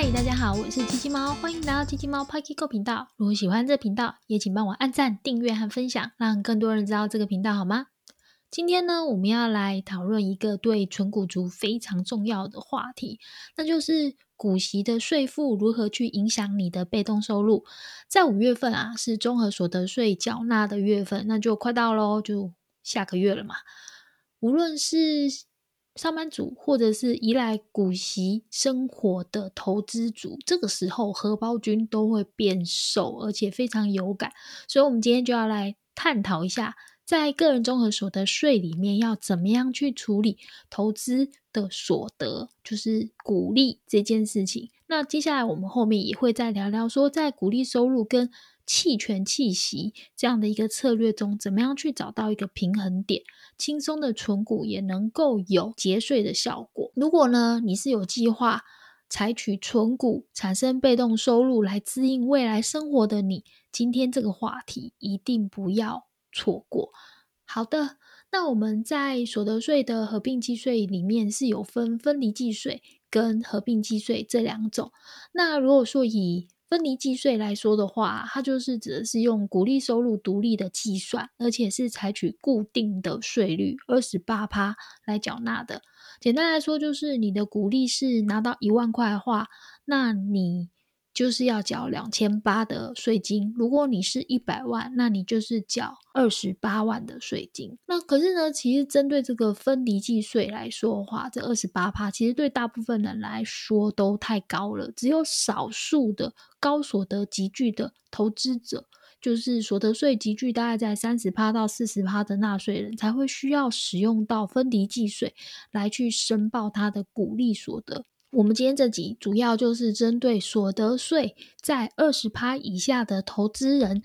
嗨，大家好，我是鸡鸡猫，欢迎来到鸡鸡猫 Pocket Go 频道。如果喜欢这频道，也请帮我按赞、订阅和分享，让更多人知道这个频道，好吗？今天呢，我们要来讨论一个对纯股族非常重要的话题，那就是股息的税负如何去影响你的被动收入。在五月份啊，是综合所得税缴纳的月份，那就快到喽，就下个月了嘛。无论是上班族或者是依赖股息生活的投资族，这个时候荷包君都会变瘦，而且非常有感。所以，我们今天就要来探讨一下，在个人综合所得税里面要怎么样去处理投资的所得，就是股利这件事情。那接下来我们后面也会再聊聊，说在股利收入跟弃权弃息这样的一个策略中，怎么样去找到一个平衡点，轻松的存股也能够有节税的效果。如果呢，你是有计划采取存股产生被动收入来滋应未来生活的你，今天这个话题一定不要错过。好的，那我们在所得税的合并计税里面是有分分离计税跟合并计税这两种。那如果说以分离计税来说的话，它就是指的是用股利收入独立的计算，而且是采取固定的税率二十八趴来缴纳的。简单来说，就是你的股利是拿到一万块的话，那你。就是要缴两千八的税金，如果你是一百万，那你就是缴二十八万的税金。那可是呢，其实针对这个分离计税来说的话，这二十八趴其实对大部分人来说都太高了，只有少数的高所得集聚的投资者，就是所得税集聚大概在三十趴到四十趴的纳税人才会需要使用到分离计税来去申报他的股利所得。我们今天这集主要就是针对所得税在二十趴以下的投资人，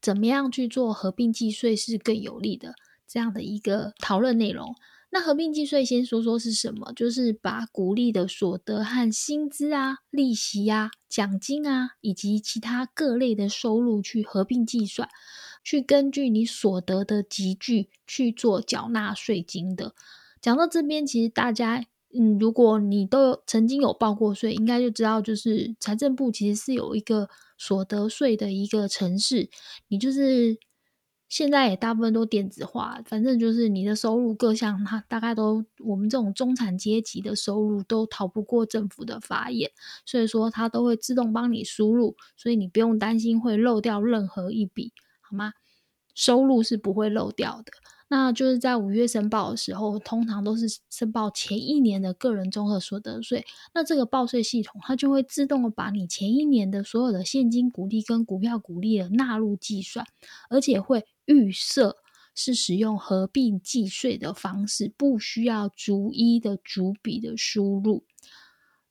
怎么样去做合并计税是更有利的这样的一个讨论内容。那合并计税先说说是什么，就是把股利的所得和薪资啊、利息啊、奖金啊以及其他各类的收入去合并计算，去根据你所得的集聚去做缴纳税金的。讲到这边，其实大家。嗯，如果你都曾经有报过税，应该就知道，就是财政部其实是有一个所得税的一个程式。你就是现在也大部分都电子化，反正就是你的收入各项，它大概都我们这种中产阶级的收入都逃不过政府的法眼，所以说它都会自动帮你输入，所以你不用担心会漏掉任何一笔，好吗？收入是不会漏掉的。那就是在五月申报的时候，通常都是申报前一年的个人综合所得税。那这个报税系统，它就会自动把你前一年的所有的现金股利跟股票股利的纳入计算，而且会预设是使用合并计税的方式，不需要逐一的逐笔的输入。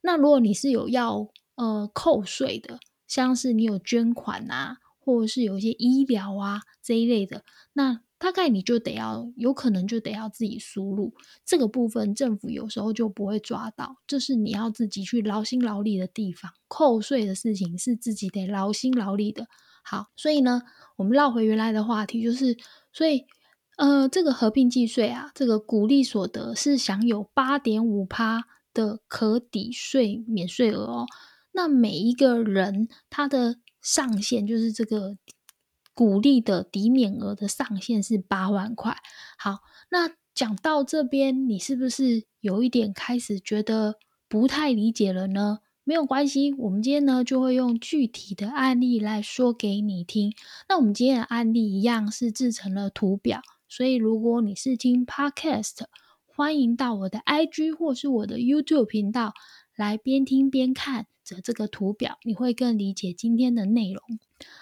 那如果你是有要呃扣税的，像是你有捐款啊，或者是有一些医疗啊这一类的，那大概你就得要，有可能就得要自己输入这个部分，政府有时候就不会抓到，这是你要自己去劳心劳力的地方。扣税的事情是自己得劳心劳力的。好，所以呢，我们绕回原来的话题，就是所以呃，这个合并计税啊，这个股利所得是享有八点五趴的可抵税免税额哦。那每一个人他的上限就是这个。股利的抵免额的上限是八万块。好，那讲到这边，你是不是有一点开始觉得不太理解了呢？没有关系，我们今天呢就会用具体的案例来说给你听。那我们今天的案例一样是制成了图表，所以如果你是听 Podcast，欢迎到我的 IG 或是我的 YouTube 频道来边听边看着这个图表，你会更理解今天的内容。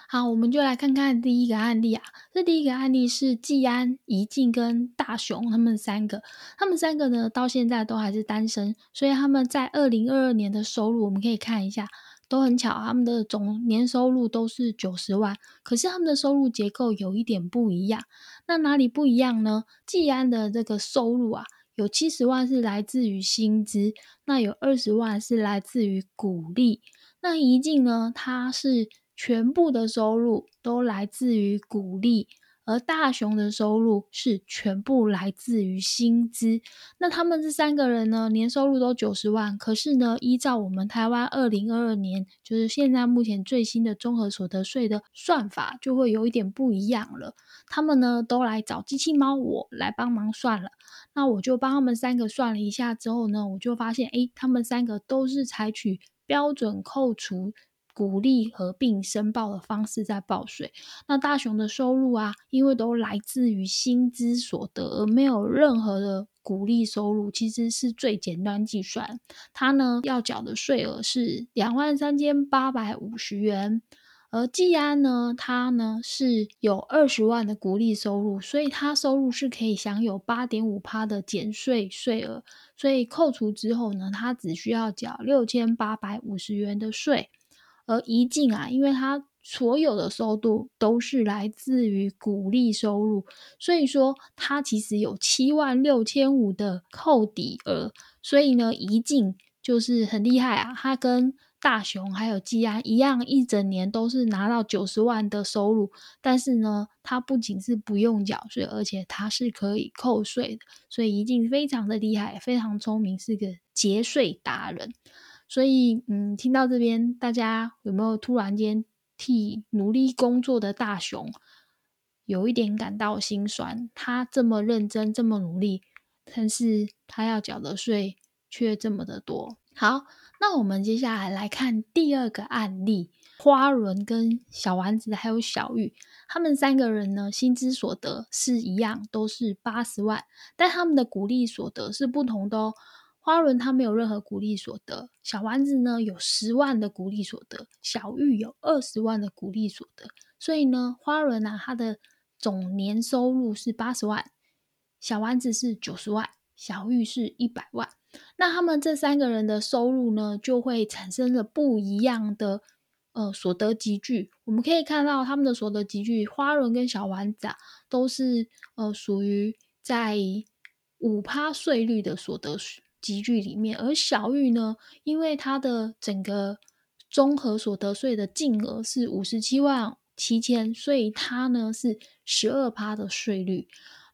好，我们就来看看第一个案例啊。这第一个案例是季安、怡静跟大雄他们三个，他们三个呢到现在都还是单身，所以他们在二零二二年的收入，我们可以看一下，都很巧，他们的总年收入都是九十万。可是他们的收入结构有一点不一样，那哪里不一样呢？季安的这个收入啊，有七十万是来自于薪资，那有二十万是来自于股利。那怡静呢，他是。全部的收入都来自于股利，而大雄的收入是全部来自于薪资。那他们这三个人呢，年收入都九十万，可是呢，依照我们台湾二零二二年，就是现在目前最新的综合所得税的算法，就会有一点不一样了。他们呢，都来找机器猫我来帮忙算了。那我就帮他们三个算了一下之后呢，我就发现，诶，他们三个都是采取标准扣除、鼓励合并申报的方式在报税。那大雄的收入啊，因为都来自于薪资所得，而没有任何的鼓励收入，其实是最简单计算。他呢要缴的税额是两万三千八百五十元。而季安呢，他呢是有二十万的鼓励收入，所以他收入是可以享有八点五趴的减税税额，所以扣除之后呢，他只需要缴六千八百五十元的税。而怡静啊，因为他所有的收入都是来自于股利收入，所以说他其实有七万六千五的扣抵额，所以呢，怡静就是很厉害啊，他跟大雄还有季安一样，一整年都是拿到九十万的收入，但是呢，他不仅是不用缴税，而且他是可以扣税的，所以一定非常的厉害，非常聪明，是个节税达人。所以，嗯，听到这边，大家有没有突然间替努力工作的大雄有一点感到心酸？他这么认真，这么努力，但是他要缴的税却这么的多。好。那我们接下来来看第二个案例，花轮跟小丸子还有小玉，他们三个人呢，薪资所得是一样，都是八十万，但他们的股利所得是不同的哦。花轮他没有任何股利所得，小丸子呢有十万的股利所得，小玉有二十万的股利所得，所以呢，花轮啊，它的总年收入是八十万，小丸子是九十万，小玉是一百万。那他们这三个人的收入呢，就会产生了不一样的呃所得集聚。我们可以看到他们的所得集聚，花轮跟小丸子啊，都是呃属于在五趴税率的所得集聚里面，而小玉呢，因为他的整个综合所得税的净额是五十七万七千，所以他呢是十二趴的税率。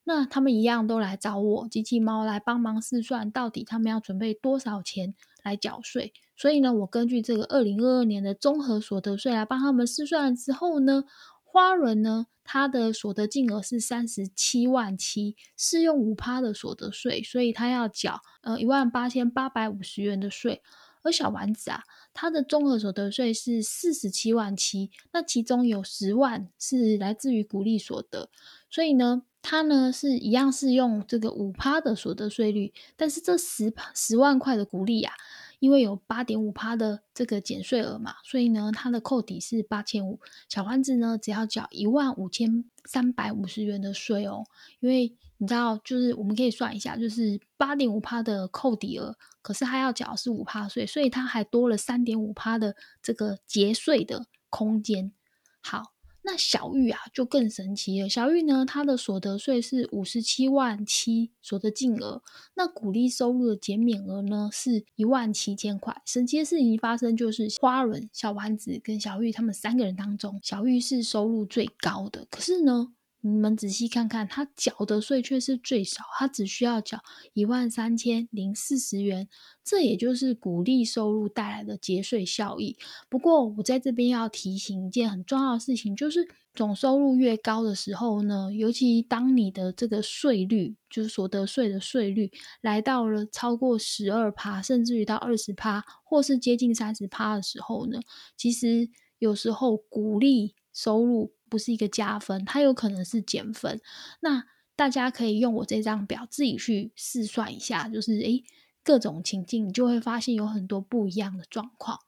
那他们一样都来找我机器猫来帮忙试算，到底他们要准备多少钱来缴税？所以呢，我根据这个二零二二年的综合所得税来帮他们试算之后呢，花轮呢，它的所得金额是三十七万七，适用五趴的所得税，所以他要缴呃一万八千八百五十元的税。而小丸子啊，它的综合所得税是四十七万七，那其中有十万是来自于股利所得，所以呢。它呢是一样是用这个五趴的所得税率，但是这十十万块的股利啊，因为有八点五趴的这个减税额嘛，所以呢它的扣抵是八千五。小丸子呢只要缴一万五千三百五十元的税哦，因为你知道，就是我们可以算一下，就是八点五趴的扣抵额，可是他要缴是五趴税，所以他还多了三点五趴的这个节税的空间。好。那小玉啊，就更神奇了。小玉呢，她的所得税是五十七万七所得净额，那鼓励收入的减免额呢是一万七千块。神奇的事情发生，就是花轮、小丸子跟小玉他们三个人当中，小玉是收入最高的。可是呢？你们仔细看看，他缴的税却是最少，他只需要缴一万三千零四十元，这也就是鼓励收入带来的节税效益。不过，我在这边要提醒一件很重要的事情，就是总收入越高的时候呢，尤其当你的这个税率，就是所得税的税率来到了超过十二趴，甚至于到二十趴，或是接近三十趴的时候呢，其实有时候鼓励收入。不是一个加分，它有可能是减分。那大家可以用我这张表自己去试算一下，就是诶各种情境，你就会发现有很多不一样的状况。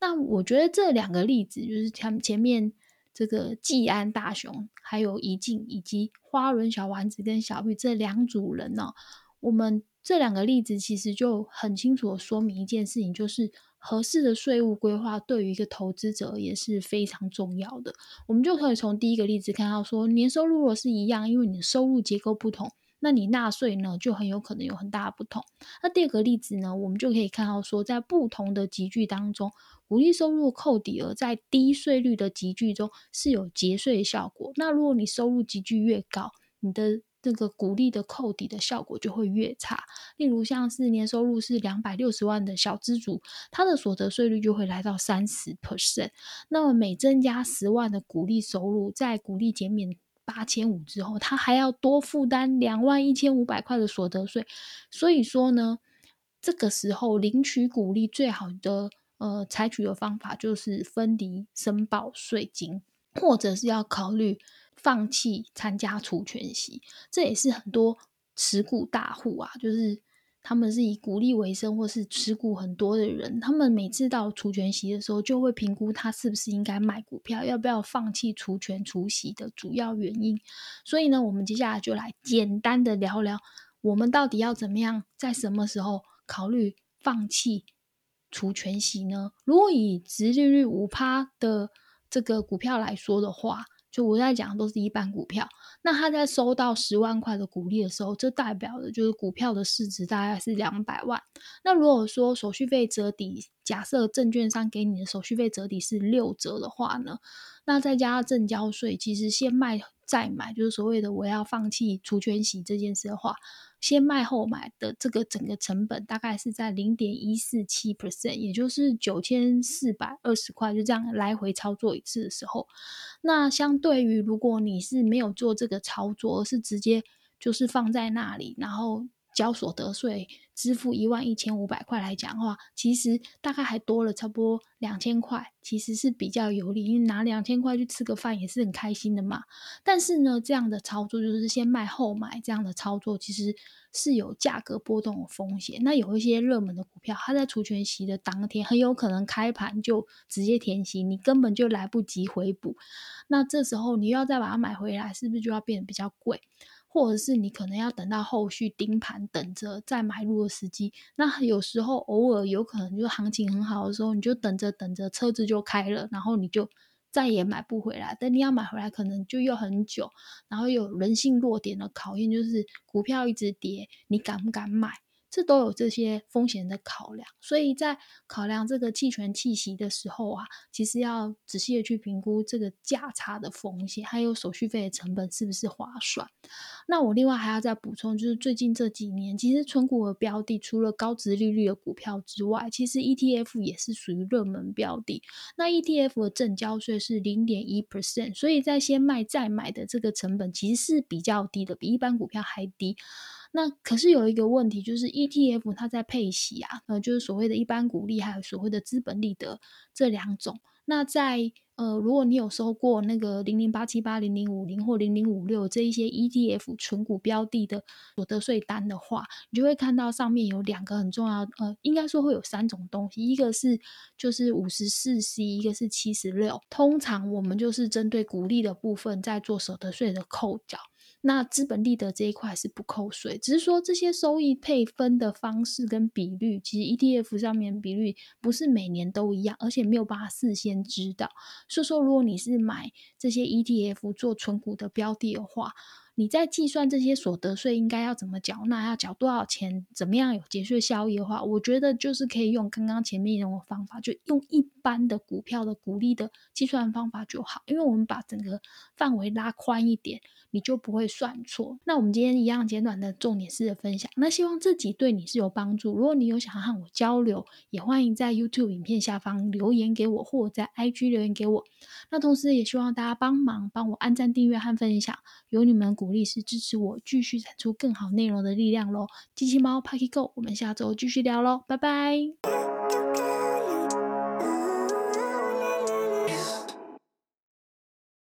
那我觉得这两个例子，就是前前面这个季安大雄，还有怡静以及花轮小丸子跟小玉这两组人呢，我们这两个例子其实就很清楚的说明一件事情，就是。合适的税务规划对于一个投资者也是非常重要的。我们就可以从第一个例子看到，说年收入如果是一样，因为你的收入结构不同，那你纳税呢就很有可能有很大的不同。那第二个例子呢，我们就可以看到说，在不同的集聚当中，鼓励收入扣抵额在低税率的集聚中是有节税的效果。那如果你收入集聚越高，你的这个鼓励的扣抵的效果就会越差。例如像是年收入是两百六十万的小资主，他的所得税率就会来到三十 percent。那么每增加十万的鼓励收入，在鼓励减免八千五之后，他还要多负担两万一千五百块的所得税。所以说呢，这个时候领取鼓励最好的呃采取的方法就是分离申报税金，或者是要考虑。放弃参加除权息，这也是很多持股大户啊，就是他们是以股利为生，或是持股很多的人，他们每次到除权息的时候，就会评估他是不是应该卖股票，要不要放弃除权除息的主要原因。所以呢，我们接下来就来简单的聊聊，我们到底要怎么样，在什么时候考虑放弃除权息呢？如果以直利率五趴的这个股票来说的话，就我在讲都是一般股票，那他在收到十万块的股利的时候，这代表的就是股票的市值大概是两百万。那如果说手续费折抵，假设证券商给你的手续费折抵是六折的话呢，那再加上正交税，其实先卖再买，就是所谓的我要放弃除权息这件事的话。先卖后买的这个整个成本大概是在零点一四七 percent，也就是九千四百二十块，就这样来回操作一次的时候，那相对于如果你是没有做这个操作，而是直接就是放在那里，然后。交所得税支付一万一千五百块来讲的话，其实大概还多了差不多两千块，其实是比较有利，因为拿两千块去吃个饭也是很开心的嘛。但是呢，这样的操作就是先卖后买，这样的操作其实是有价格波动的风险。那有一些热门的股票，它在除权息的当天很有可能开盘就直接填息，你根本就来不及回补。那这时候你又要再把它买回来，是不是就要变得比较贵？或者是你可能要等到后续盯盘，等着再买入时机。那有时候偶尔有可能就行情很好的时候，你就等着等着车子就开了，然后你就再也买不回来。但你要买回来，可能就要很久。然后有人性弱点的考验，就是股票一直跌，你敢不敢买？这都有这些风险的考量，所以在考量这个期权弃息的时候啊，其实要仔细的去评估这个价差的风险，还有手续费的成本是不是划算。那我另外还要再补充，就是最近这几年，其实存股的标的除了高值利率的股票之外，其实 ETF 也是属于热门标的。那 ETF 的正交税是零点一 percent，所以在先卖再买的这个成本其实是比较低的，比一般股票还低。那可是有一个问题，就是 ETF 它在配息啊，呃，就是所谓的一般股利，还有所谓的资本利得这两种。那在呃，如果你有收过那个零零八七八零零五零或零零五六这一些 ETF 纯股标的的所得税单的话，你就会看到上面有两个很重要，呃，应该说会有三种东西，一个是就是五十四 C，一个是七十六。通常我们就是针对股利的部分在做所得税的扣缴。那资本利得这一块是不扣税，只是说这些收益配分的方式跟比率，其实 ETF 上面比率不是每年都一样，而且没有办法事先知道。所以说，如果你是买这些 ETF 做存股的标的的话，你在计算这些所得税应该要怎么缴纳，要缴多少钱，怎么样有节税效益的话，我觉得就是可以用刚刚前面那种方法，就用一般的股票的股利的计算方法就好，因为我们把整个范围拉宽一点。你就不会算错。那我们今天一样简短的重点式的分享，那希望这集对你是有帮助。如果你有想要和我交流，也欢迎在 YouTube 影片下方留言给我，或者在 IG 留言给我。那同时也希望大家帮忙帮我按赞、订阅和分享，有你们鼓力是支持我继续产出更好内容的力量喽。机器猫 Parky Go，我们下周继续聊喽，拜拜。